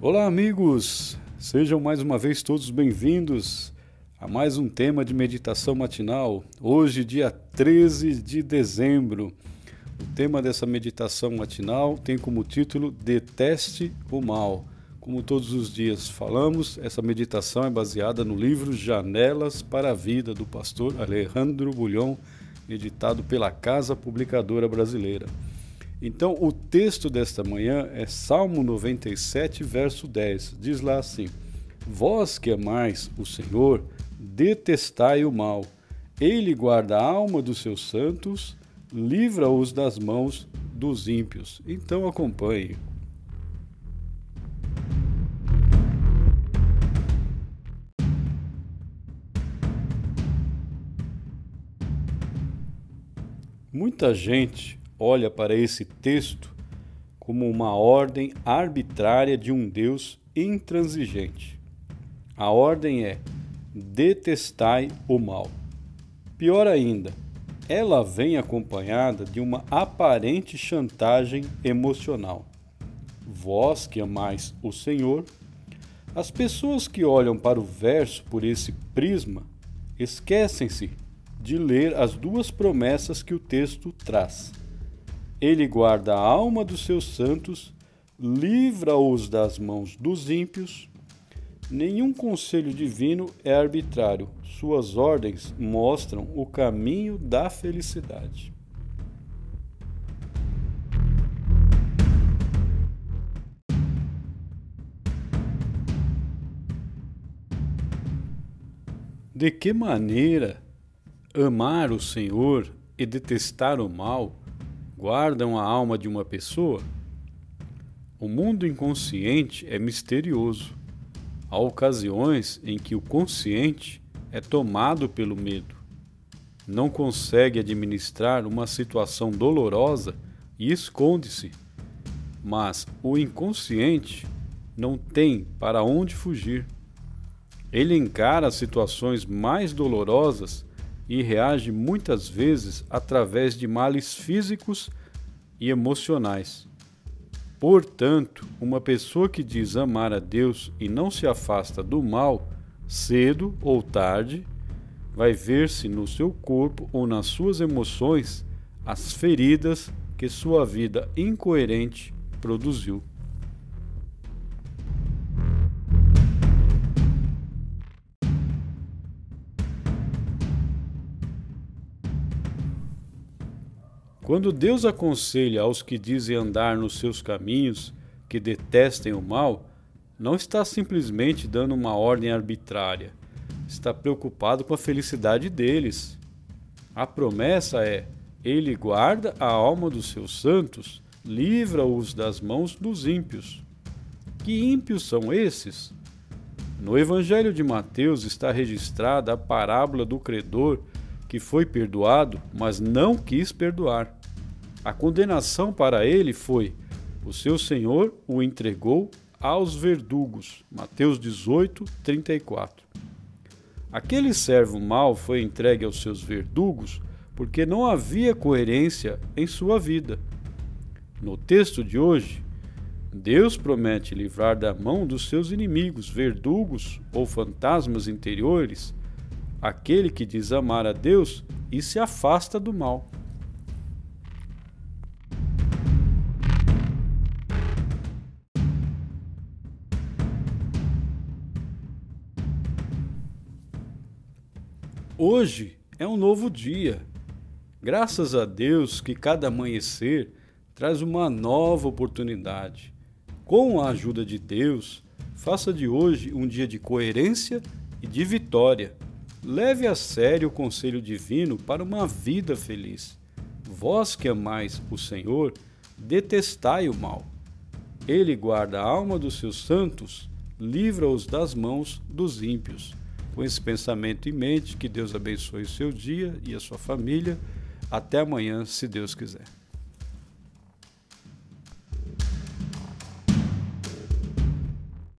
Olá, amigos! Sejam mais uma vez todos bem-vindos a mais um tema de meditação matinal. Hoje, dia 13 de dezembro. O tema dessa meditação matinal tem como título Deteste o Mal. Como todos os dias falamos, essa meditação é baseada no livro Janelas para a Vida do pastor Alejandro Bulhon, editado pela Casa Publicadora Brasileira. Então, o texto desta manhã é Salmo 97, verso 10. Diz lá assim: Vós que amais o Senhor, detestai o mal. Ele guarda a alma dos seus santos, livra-os das mãos dos ímpios. Então, acompanhe. Muita gente olha para esse texto como uma ordem arbitrária de um Deus intransigente. A ordem é: detestai o mal. Pior ainda, ela vem acompanhada de uma aparente chantagem emocional. Vós que amais o Senhor, as pessoas que olham para o verso por esse prisma esquecem-se de ler as duas promessas que o texto traz. Ele guarda a alma dos seus santos, livra-os das mãos dos ímpios. Nenhum conselho divino é arbitrário, suas ordens mostram o caminho da felicidade. De que maneira amar o Senhor e detestar o mal guardam a alma de uma pessoa? O mundo inconsciente é misterioso. Há ocasiões em que o consciente é tomado pelo medo. Não consegue administrar uma situação dolorosa e esconde-se. Mas o inconsciente não tem para onde fugir. Ele encara situações mais dolorosas e reage muitas vezes através de males físicos e emocionais. Portanto, uma pessoa que diz amar a Deus e não se afasta do mal, cedo ou tarde, vai ver-se no seu corpo ou nas suas emoções as feridas que sua vida incoerente produziu. Quando Deus aconselha aos que dizem andar nos seus caminhos, que detestem o mal, não está simplesmente dando uma ordem arbitrária, está preocupado com a felicidade deles. A promessa é: Ele guarda a alma dos seus santos, livra-os das mãos dos ímpios. Que ímpios são esses? No Evangelho de Mateus está registrada a parábola do credor que foi perdoado, mas não quis perdoar. A condenação para ele foi: o seu senhor o entregou aos verdugos. Mateus 18, 34. Aquele servo mau foi entregue aos seus verdugos porque não havia coerência em sua vida. No texto de hoje, Deus promete livrar da mão dos seus inimigos, verdugos ou fantasmas interiores, aquele que diz amar a Deus e se afasta do mal. Hoje é um novo dia. Graças a Deus que cada amanhecer traz uma nova oportunidade. Com a ajuda de Deus, faça de hoje um dia de coerência e de vitória. Leve a sério o conselho divino para uma vida feliz. Vós que amais o Senhor, detestai o mal. Ele guarda a alma dos seus santos, livra-os das mãos dos ímpios. Com esse pensamento em mente, que Deus abençoe o seu dia e a sua família. Até amanhã, se Deus quiser.